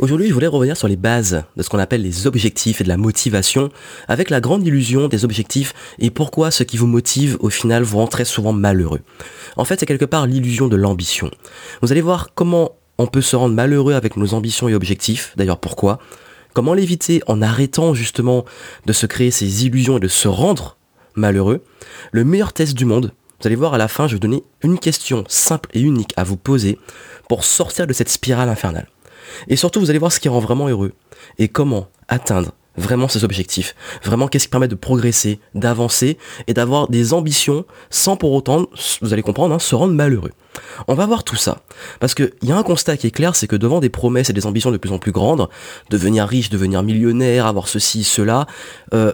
Aujourd'hui, je voulais revenir sur les bases de ce qu'on appelle les objectifs et de la motivation, avec la grande illusion des objectifs et pourquoi ce qui vous motive au final vous rend très souvent malheureux. En fait, c'est quelque part l'illusion de l'ambition. Vous allez voir comment on peut se rendre malheureux avec nos ambitions et objectifs, d'ailleurs pourquoi, comment l'éviter? En arrêtant justement de se créer ces illusions et de se rendre malheureux. Le meilleur test du monde, vous allez voir à la fin, je vais vous donner une question simple et unique à vous poser pour sortir de cette spirale infernale. Et surtout, vous allez voir ce qui rend vraiment heureux et comment atteindre vraiment ces objectifs. Vraiment, qu'est-ce qui permet de progresser, d'avancer et d'avoir des ambitions sans pour autant, vous allez comprendre, hein, se rendre malheureux. On va voir tout ça. Parce qu'il y a un constat qui est clair, c'est que devant des promesses et des ambitions de plus en plus grandes, devenir riche, devenir millionnaire, avoir ceci, cela, euh,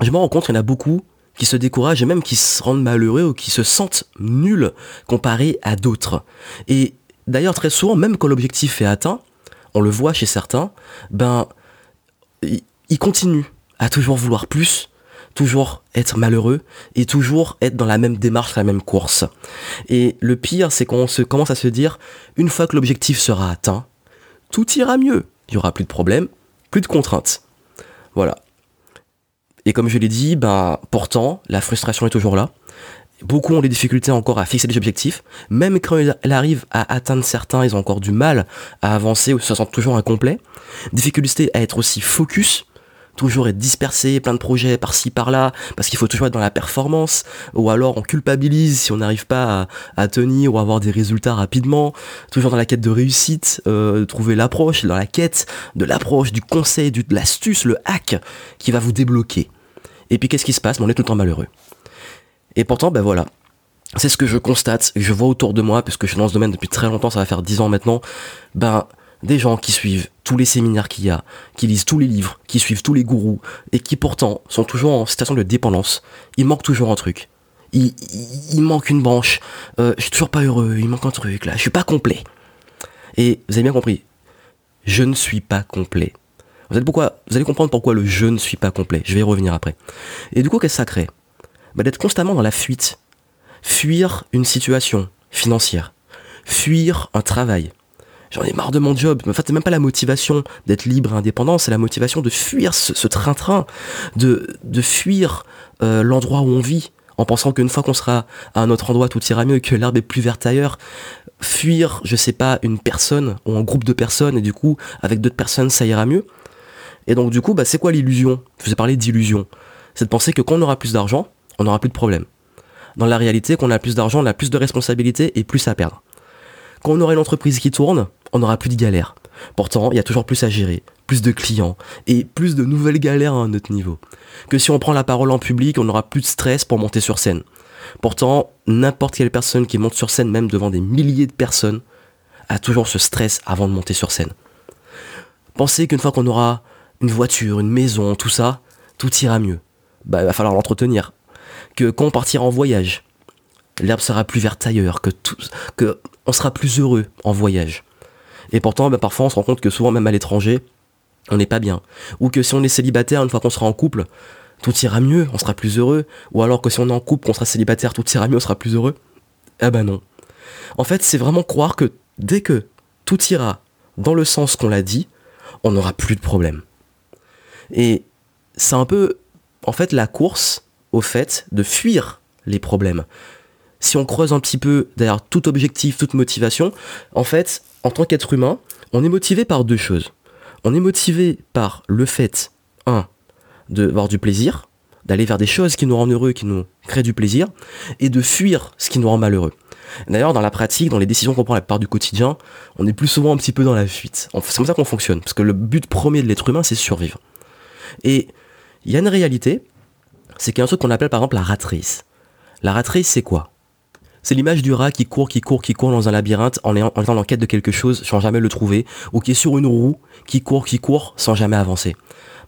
je me rends compte qu'il y en a beaucoup qui se découragent et même qui se rendent malheureux ou qui se sentent nuls comparés à d'autres. Et d'ailleurs, très souvent, même quand l'objectif est atteint, on le voit chez certains, ben, ils continuent à toujours vouloir plus, toujours être malheureux et toujours être dans la même démarche, la même course. Et le pire, c'est qu'on se commence à se dire, une fois que l'objectif sera atteint, tout ira mieux. Il y aura plus de problèmes, plus de contraintes. Voilà. Et comme je l'ai dit, ben, pourtant, la frustration est toujours là. Beaucoup ont des difficultés encore à fixer des objectifs. Même quand ils arrivent à atteindre certains, ils ont encore du mal à avancer ou se sentent toujours incomplets. Difficulté à être aussi focus, toujours être dispersé, plein de projets par-ci par-là, parce qu'il faut toujours être dans la performance, ou alors on culpabilise si on n'arrive pas à, tenir ou avoir des résultats rapidement, toujours dans la quête de réussite, euh, trouver l'approche, dans la quête de l'approche, du conseil, de l'astuce, le hack qui va vous débloquer. Et puis qu'est-ce qui se passe? On est tout le temps malheureux. Et pourtant, ben voilà. C'est ce que je constate, je vois autour de moi, puisque je suis dans ce domaine depuis très longtemps, ça va faire 10 ans maintenant, ben, des gens qui suivent tous les séminaires qu'il y a, qui lisent tous les livres, qui suivent tous les gourous, et qui pourtant sont toujours en situation de dépendance. Il manque toujours un truc. Il, manque une branche. Euh, je suis toujours pas heureux, il manque un truc là, je suis pas complet. Et vous avez bien compris, je ne suis pas complet. Vous allez, pourquoi, vous allez comprendre pourquoi le je ne suis pas complet. Je vais y revenir après. Et du coup, qu'est-ce que ça crée? Bah, d'être constamment dans la fuite. Fuir une situation financière. Fuir un travail. J'en ai marre de mon job. En fait, c'est même pas la motivation d'être libre et indépendant, c'est la motivation de fuir ce train-train, de, de fuir euh, l'endroit où on vit, en pensant qu'une fois qu'on sera à un autre endroit, tout ira mieux, que l'herbe est plus verte ailleurs. Fuir, je sais pas, une personne ou un groupe de personnes, et du coup, avec d'autres personnes, ça ira mieux. Et donc, du coup, bah, c'est quoi l'illusion? Je vous ai parlé d'illusion. C'est de penser que quand on aura plus d'argent, on n'aura plus de problème. Dans la réalité, qu'on a plus d'argent, on a plus de responsabilités et plus à perdre. Quand on aura une entreprise qui tourne, on n'aura plus de galères. Pourtant, il y a toujours plus à gérer, plus de clients et plus de nouvelles galères à un autre niveau. Que si on prend la parole en public, on aura plus de stress pour monter sur scène. Pourtant, n'importe quelle personne qui monte sur scène, même devant des milliers de personnes, a toujours ce stress avant de monter sur scène. Pensez qu'une fois qu'on aura une voiture, une maison, tout ça, tout ira mieux. Bah, il va falloir l'entretenir que quand on partira en voyage, l'herbe sera plus verte ailleurs, que, tout, que on sera plus heureux en voyage. Et pourtant, bah, parfois, on se rend compte que souvent, même à l'étranger, on n'est pas bien. Ou que si on est célibataire, une fois qu'on sera en couple, tout ira mieux, on sera plus heureux. Ou alors que si on est en couple, qu'on sera célibataire, tout ira mieux, on sera plus heureux. Eh ben non. En fait, c'est vraiment croire que dès que tout ira dans le sens qu'on l'a dit, on n'aura plus de problème. Et c'est un peu, en fait, la course au fait de fuir les problèmes. Si on creuse un petit peu derrière tout objectif, toute motivation, en fait, en tant qu'être humain, on est motivé par deux choses. On est motivé par le fait, un, de voir du plaisir, d'aller vers des choses qui nous rendent heureux, qui nous créent du plaisir, et de fuir ce qui nous rend malheureux. D'ailleurs, dans la pratique, dans les décisions qu'on prend à la part du quotidien, on est plus souvent un petit peu dans la fuite. C'est comme ça qu'on fonctionne, parce que le but premier de l'être humain, c'est survivre. Et il y a une réalité, c'est qu'il y a un truc qu'on appelle par exemple la ratrice. La ratrice, c'est quoi? C'est l'image du rat qui court, qui court, qui court dans un labyrinthe en, étant en quête de quelque chose sans jamais le trouver, ou qui est sur une roue, qui court, qui court sans jamais avancer.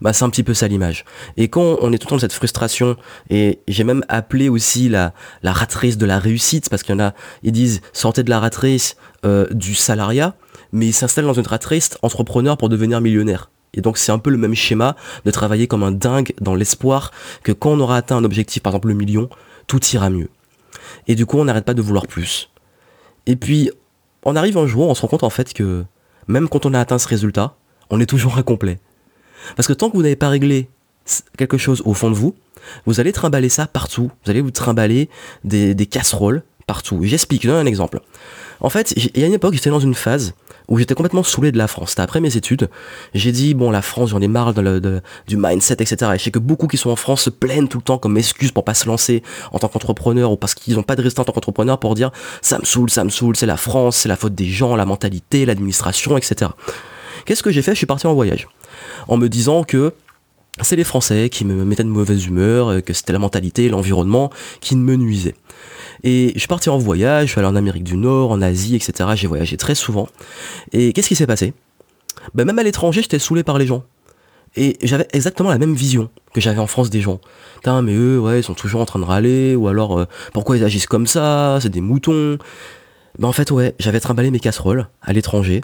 Bah, c'est un petit peu ça l'image. Et quand on est tout le temps dans cette frustration, et j'ai même appelé aussi la, ratrice de la réussite, parce qu'il y en a, ils disent sortez de la ratrice euh, du salariat, mais ils s'installent dans une ratrice entrepreneur pour devenir millionnaire. Et donc c'est un peu le même schéma de travailler comme un dingue dans l'espoir que quand on aura atteint un objectif, par exemple le million, tout ira mieux. Et du coup on n'arrête pas de vouloir plus. Et puis on arrive un jour, on se rend compte en fait que même quand on a atteint ce résultat, on est toujours incomplet. Parce que tant que vous n'avez pas réglé quelque chose au fond de vous, vous allez trimballer ça partout. Vous allez vous trimballer des, casseroles partout. J'explique, je donne un exemple. En fait, il y a une époque, j'étais dans une phase où j'étais complètement saoulé de la France. C'était après mes études. J'ai dit, bon, la France, j'en ai marre du mindset, etc. Et je sais que beaucoup qui sont en France se plaignent tout le temps comme excuse pour pas se lancer en tant qu'entrepreneur ou parce qu'ils n'ont pas de résultat en tant qu'entrepreneur pour dire, ça me saoule, ça me saoule, c'est la France, c'est la faute des gens, la mentalité, l'administration, etc. Qu'est-ce que j'ai fait? Je suis parti en voyage. En me disant que c'est les Français qui me mettaient de mauvaise humeur, euh, que c'était la mentalité, l'environnement qui me nuisait. Et je parti en voyage, je suis allé en Amérique du Nord, en Asie, etc. J'ai voyagé très souvent. Et qu'est-ce qui s'est passé? Ben, Même à l'étranger, j'étais saoulé par les gens. Et j'avais exactement la même vision que j'avais en France des gens. Putain, mais eux, ouais, ils sont toujours en train de râler, ou alors, euh, pourquoi ils agissent comme ça, c'est des moutons. Ben en fait, ouais, j'avais trimballé mes casseroles à l'étranger.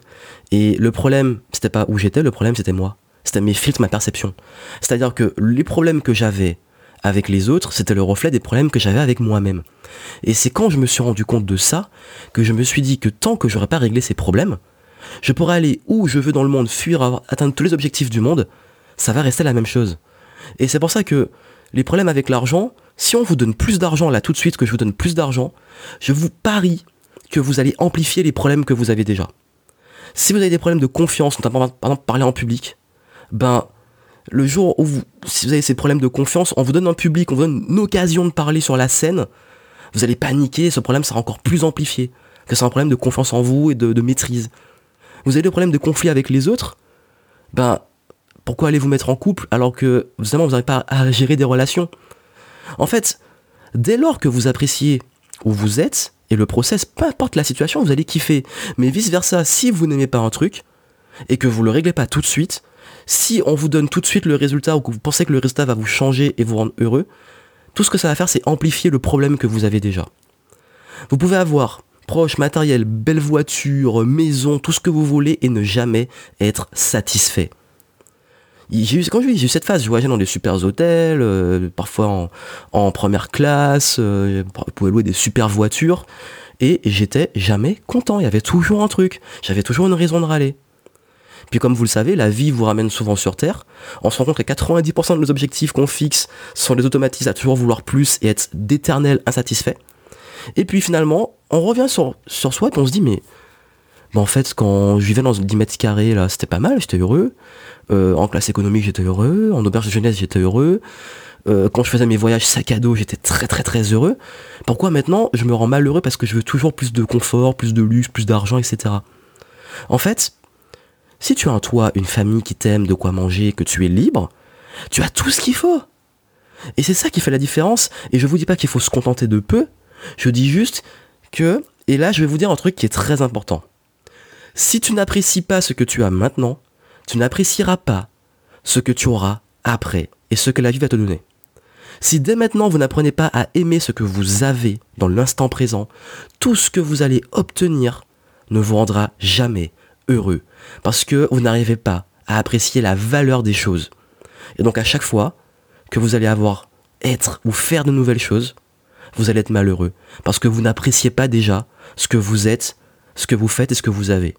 Et le problème, c'était pas où j'étais, le problème, c'était moi. C'était mes filtres, ma perception. C'est-à-dire que les problèmes que j'avais avec les autres, c'était le reflet des problèmes que j'avais avec moi-même. Et c'est quand je me suis rendu compte de ça que je me suis dit que tant que j'aurais pas réglé ces problèmes, je pourrais aller où je veux dans le monde, fuir, atteindre tous les objectifs du monde, ça va rester la même chose. Et c'est pour ça que les problèmes avec l'argent, si on vous donne plus d'argent là tout de suite que je vous donne plus d'argent, je vous parie que vous allez amplifier les problèmes que vous avez déjà. Si vous avez des problèmes de confiance, notamment par exemple parler en public, ben le jour où vous, vous avez ces problèmes de confiance, on vous donne un public, on vous donne une occasion de parler sur la scène, vous allez paniquer, ce problème sera encore plus amplifié, que c'est un problème de confiance en vous et de, maîtrise. Vous avez des problèmes de conflit avec les autres, ben pourquoi allez vous mettre en couple alors que vous n'arrivez pas à gérer des relations? En fait, dès lors que vous appréciez où vous êtes et le process, peu importe la situation, vous allez kiffer. Mais vice versa, si vous n'aimez pas un truc et que vous le réglez pas tout de suite, si on vous donne tout de suite le résultat ou que vous pensez que le résultat va vous changer et vous rendre heureux, tout ce que ça va faire, c'est amplifier le problème que vous avez déjà. Vous pouvez avoir proche, matériel, belle voiture, maison, tout ce que vous voulez et ne jamais être satisfait. J'ai eu, quand j'ai eu cette phase, je voyageais dans des super hôtels, euh, parfois en, première classe, euh, vous louer des super voitures, et j'étais jamais content, il y avait toujours un truc, j'avais toujours une raison de râler. Puis comme vous le savez, la vie vous ramène souvent sur Terre. On se rend compte que 90% de nos objectifs qu'on fixe sont des automatismes à toujours vouloir plus et être d'éternel insatisfait. Et puis finalement, on revient sur, soi et on se dit mais en fait quand je vivais dans 10 mètres carrés là c'était pas mal, j'étais heureux. Euh, en classe économique j'étais heureux, en auberge de jeunesse j'étais heureux. Euh, quand je faisais mes voyages sac à dos, j'étais très très très heureux. Pourquoi maintenant je me rends malheureux parce que je veux toujours plus de confort, plus de luxe, plus d'argent, etc. En fait, si tu as un toit, une famille qui t'aime, de quoi manger, que tu es libre, tu as tout ce qu'il faut. Et c'est ça qui fait la différence. Et je vous dis pas qu'il faut se contenter de peu. Je dis juste que, et là je vais vous dire un truc qui est très important. Si tu n'apprécies pas ce que tu as maintenant, tu n'apprécieras pas ce que tu auras après et ce que la vie va te donner. Si dès maintenant vous n'apprenez pas à aimer ce que vous avez dans l'instant présent, tout ce que vous allez obtenir ne vous rendra jamais heureux parce que vous n'arrivez pas à apprécier la valeur des choses. Et donc à chaque fois que vous allez avoir être ou faire de nouvelles choses, vous allez être malheureux parce que vous n'appréciez pas déjà ce que vous êtes, ce que vous faites et ce que vous avez.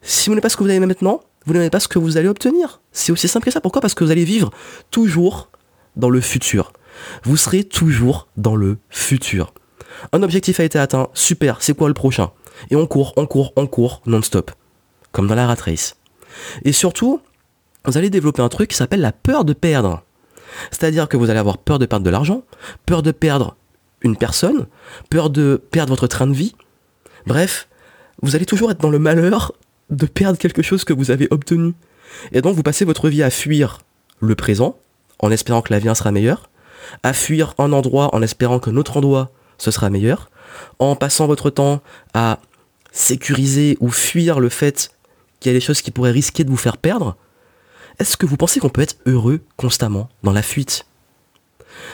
Si vous n'avez pas ce que vous avez maintenant, vous n'avez pas ce que vous allez obtenir. C'est aussi simple que ça. Pourquoi? Parce que vous allez vivre toujours dans le futur. Vous serez toujours dans le futur. Un objectif a été atteint, super, c'est quoi le prochain? Et on court, on court, on court, non-stop comme dans la rat race. Et surtout, vous allez développer un truc qui s'appelle la peur de perdre. C'est-à-dire que vous allez avoir peur de perdre de l'argent, peur de perdre une personne, peur de perdre votre train de vie. Bref, vous allez toujours être dans le malheur de perdre quelque chose que vous avez obtenu. Et donc vous passez votre vie à fuir le présent, en espérant que l'avenir sera meilleur, à fuir un endroit en espérant que notre endroit ce sera meilleur, en passant votre temps à sécuriser ou fuir le fait qu'il y a des choses qui pourraient risquer de vous faire perdre, est-ce que vous pensez qu'on peut être heureux constamment dans la fuite?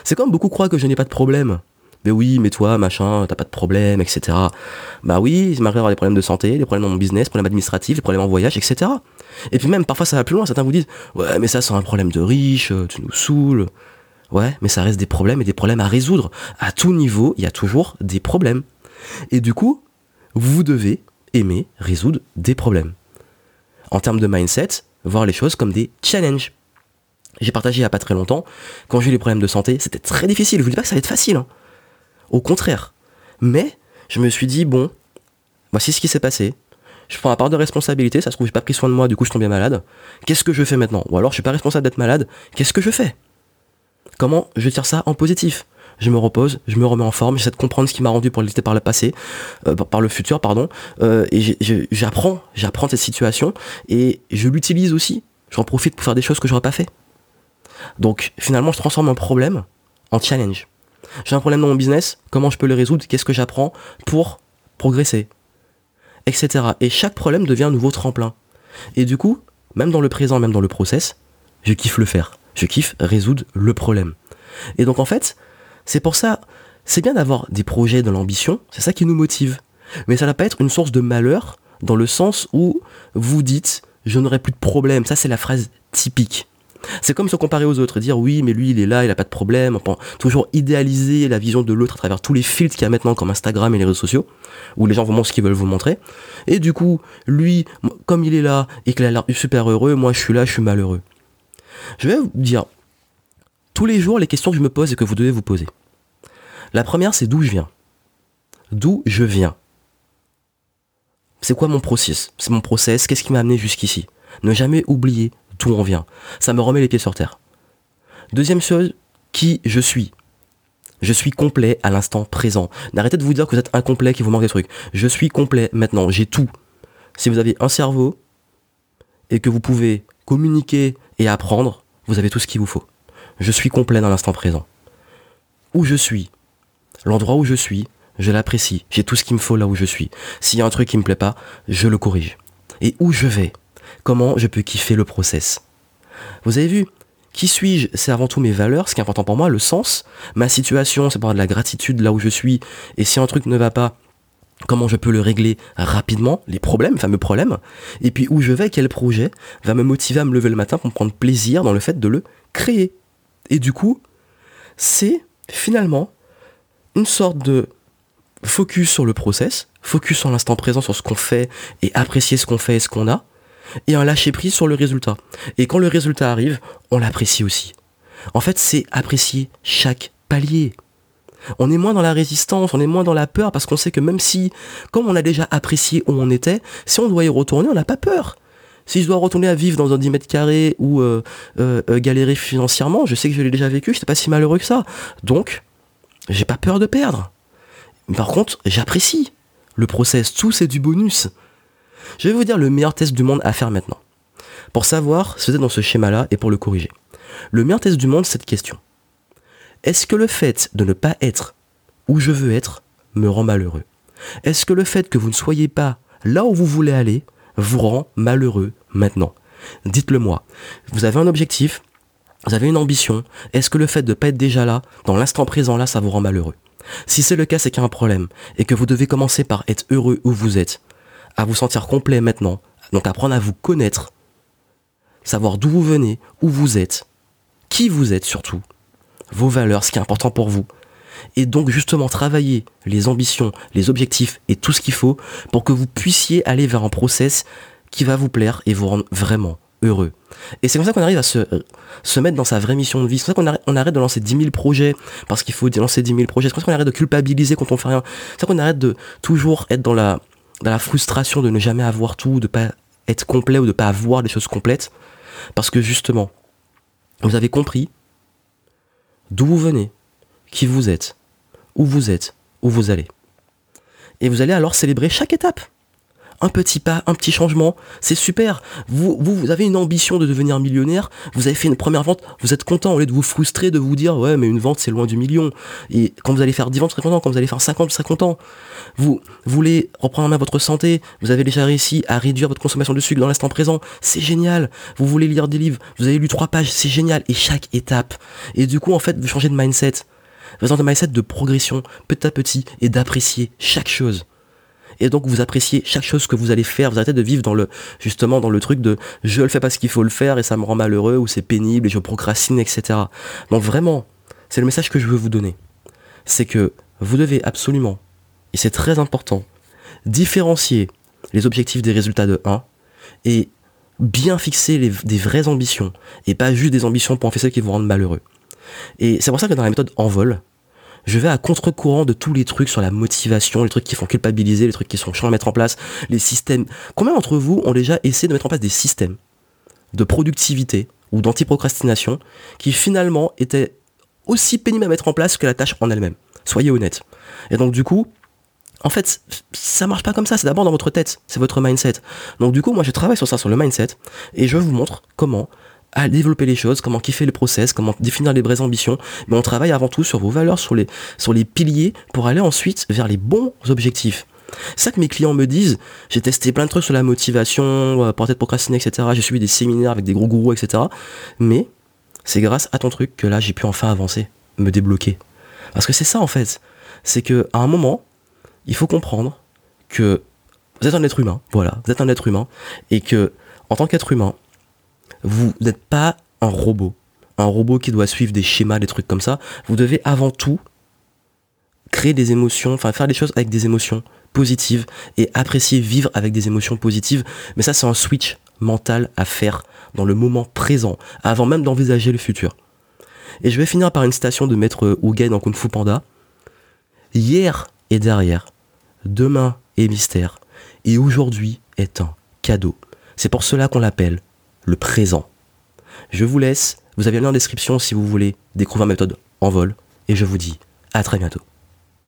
C'est comme beaucoup croient que je n'ai pas de problème. Mais oui, mais toi, machin, t'as pas de problème, etc. Bah oui, il m'arrive d'avoir des problèmes de santé, des problèmes dans mon business, des problèmes administratifs, des problèmes en voyage, etc. Et puis même, parfois ça va plus loin, certains vous disent, ouais, mais ça c'est un problème de riche, tu nous saoules. Ouais, mais ça reste des problèmes et des problèmes à résoudre. À tout niveau, il y a toujours des problèmes. Et du coup, vous devez aimer résoudre des problèmes. En termes de mindset, voir les choses comme des challenges. J'ai partagé il n'y a pas très longtemps, quand j'ai eu les problèmes de santé, c'était très difficile. Je vous dis pas que ça va être facile. Hein. Au contraire. Mais je me suis dit, bon, voici ce qui s'est passé. Je prends la part de responsabilité, ça se trouve, j'ai pas pris soin de moi, du coup je tombe bien malade. Qu'est-ce que je fais maintenant? Ou alors je suis pas responsable d'être malade, qu'est-ce que je fais? Comment je tire ça en positif? Je me repose, je me remets en forme, j'essaie de comprendre ce qui m'a rendu pour l'été par le passé, euh, par le futur, pardon, euh, et j'apprends, j'apprends cette situation et je l'utilise aussi. J'en profite pour faire des choses que j'aurais pas fait. Donc finalement, je transforme un problème en challenge. J'ai un problème dans mon business, comment je peux le résoudre Qu'est-ce que j'apprends pour progresser Etc. Et chaque problème devient un nouveau tremplin. Et du coup, même dans le présent, même dans le process, je kiffe le faire. Je kiffe résoudre le problème. Et donc en fait, c'est pour ça, c'est bien d'avoir des projets, de l'ambition, c'est ça qui nous motive. Mais ça ne va pas être une source de malheur dans le sens où vous dites je n'aurai plus de problème. Ça c'est la phrase typique. C'est comme se comparer aux autres, dire oui, mais lui il est là, il a pas de problème. toujours idéaliser la vision de l'autre à travers tous les filtres qu'il y a maintenant comme Instagram et les réseaux sociaux, où les gens vous montrent ce qu'ils veulent vous montrer. Et du coup, lui, comme il est là et qu'il a l'air super heureux, moi je suis là, je suis malheureux. Je vais vous dire tous les jours les questions que je me pose et que vous devez vous poser. La première, c'est d'où je viens. D'où je viens. C'est quoi mon process? C'est mon process, qu'est-ce qui m'a amené jusqu'ici? Ne jamais oublier d'où on vient. Ça me remet les pieds sur terre. Deuxième chose, qui je suis. Je suis complet à l'instant présent. N'arrêtez de vous dire que vous êtes incomplet, qu'il vous manque des trucs. Je suis complet maintenant, j'ai tout. Si vous avez un cerveau et que vous pouvez communiquer et apprendre, vous avez tout ce qu'il vous faut. Je suis complet dans l'instant présent. Où je suis, l'endroit où je suis, je l'apprécie. J'ai tout ce qu'il me faut là où je suis. S'il y a un truc qui me plaît pas, je le corrige. Et où je vais, comment je peux kiffer le process? Vous avez vu, qui suis-je? C'est avant tout mes valeurs, ce qui est important pour moi, le sens. Ma situation, c'est pour avoir de la gratitude là où je suis. Et si un truc ne va pas, comment je peux le régler rapidement, les problèmes, fameux problèmes. Et puis où je vais, quel projet va me motiver à me lever le matin pour me prendre plaisir dans le fait de le créer? Et du coup, c'est finalement une sorte de focus sur le process, focus sur l'instant présent, sur ce qu'on fait et apprécier ce qu'on fait et ce qu'on a, et un lâcher prise sur le résultat. Et quand le résultat arrive, on l'apprécie aussi. En fait, c'est apprécier chaque palier. On est moins dans la résistance, on est moins dans la peur parce qu'on sait que même si, comme on a déjà apprécié où on était, si on doit y retourner, on n'a pas peur. Si je dois retourner à vivre dans un 10 mètres carrés ou euh, euh, euh, galérer financièrement, je sais que je l'ai déjà vécu, j'étais pas si malheureux que ça. Donc, j'ai pas peur de perdre. Par contre, j'apprécie. Le process, tout c'est du bonus. Je vais vous dire le meilleur test du monde à faire maintenant. Pour savoir si vous êtes dans ce schéma-là et pour le corriger. Le meilleur test du monde, c'est cette question. Est-ce que le fait de ne pas être où je veux être me rend malheureux? Est-ce que le fait que vous ne soyez pas là où vous voulez aller vous rend malheureux maintenant Dites-le moi. Vous avez un objectif, vous avez une ambition. Est-ce que le fait de ne pas être déjà là, dans l'instant présent là, ça vous rend malheureux? Si c'est le cas, c'est qu'il y a un problème et que vous devez commencer par être heureux où vous êtes, à vous sentir complet maintenant, donc apprendre à vous connaître, savoir d'où vous venez, où vous êtes, qui vous êtes surtout, vos valeurs, ce qui est important pour vous, et donc justement travailler les ambitions, les objectifs et tout ce qu'il faut pour que vous puissiez aller vers un process qui va vous plaire et vous rendre vraiment heureux. Et c'est comme ça qu'on arrive à se, mettre dans sa vraie mission de vie. C'est comme ça qu'on arrête, de lancer 10 000 projets parce qu'il faut lancer 10 000 projets. C'est comme ça qu'on arrête de culpabiliser quand on fait rien. C'est ça qu'on arrête de toujours être dans la, dans frustration de ne jamais avoir tout, de pas être complet ou de pas avoir des choses complètes. Parce que justement, vous avez compris d'où vous venez, qui vous êtes, où vous êtes, où vous allez. Et vous allez alors célébrer chaque étape un petit pas, un petit changement, c'est super. Vous, vous, avez une ambition de devenir millionnaire, vous avez fait une première vente, vous êtes content au lieu de vous frustrer, de vous dire ouais mais une vente c'est loin du million. Et quand vous allez faire 10 ventes, vous serez content, quand vous allez faire 50, vous serez content. Vous voulez reprendre en main votre santé, vous avez déjà réussi à réduire votre consommation de sucre dans l'instant présent, c'est génial. Vous voulez lire des livres, vous avez lu trois pages, c'est génial. Et chaque étape. Et du coup en fait vous changez de mindset. Vous avez un mindset de progression petit à petit et d'apprécier chaque chose et donc vous appréciez chaque chose que vous allez faire, vous arrêtez de vivre dans le justement dans le truc de je le fais parce qu'il faut le faire et ça me rend malheureux ou c'est pénible et je procrastine, etc. Donc vraiment, c'est le message que je veux vous donner. C'est que vous devez absolument, et c'est très important, différencier les objectifs des résultats de 1 et bien fixer des vraies ambitions et pas juste des ambitions pour en faire celles qui vous rendent malheureux. Et c'est pour ça que dans la méthode Envol, je vais à contre-courant de tous les trucs sur la motivation, les trucs qui font culpabiliser, les trucs qui sont chiants à mettre en place, les systèmes. Combien d'entre vous ont déjà essayé de mettre en place des systèmes de productivité ou d'anti-procrastination qui finalement étaient aussi pénibles à mettre en place que la tâche en elle-même? Soyez honnête. Et donc du coup, en fait, ça marche pas comme ça, c'est d'abord dans votre tête, c'est votre mindset. Donc du coup, moi je travaille sur ça, sur le mindset, et je vous montre comment à développer les choses, comment kiffer le process, comment définir les vraies ambitions, mais on travaille avant tout sur vos valeurs, sur les, les piliers, pour aller ensuite vers les bons objectifs. C'est ça que mes clients me disent, j'ai testé plein de trucs sur la motivation, euh, pour être procrastiner, etc. J'ai suivi des séminaires avec des gros gourous, etc. Mais c'est grâce à ton truc que là j'ai pu enfin avancer, me débloquer. Parce que c'est ça en fait, c'est que à un moment, il faut comprendre que vous êtes un être humain, voilà, vous êtes un être humain, et que en tant qu'être humain, vous n'êtes pas un robot. Un robot qui doit suivre des schémas, des trucs comme ça. Vous devez avant tout créer des émotions, enfin faire des choses avec des émotions positives et apprécier vivre avec des émotions positives. Mais ça, c'est un switch mental à faire dans le moment présent, avant même d'envisager le futur. Et je vais finir par une citation de Maître Ougen dans Kung Fu Panda. Hier est derrière, demain est mystère, et aujourd'hui est un cadeau. C'est pour cela qu'on l'appelle le présent. Je vous laisse, vous avez le lien en description si vous voulez découvrir ma méthode en vol, et je vous dis à très bientôt.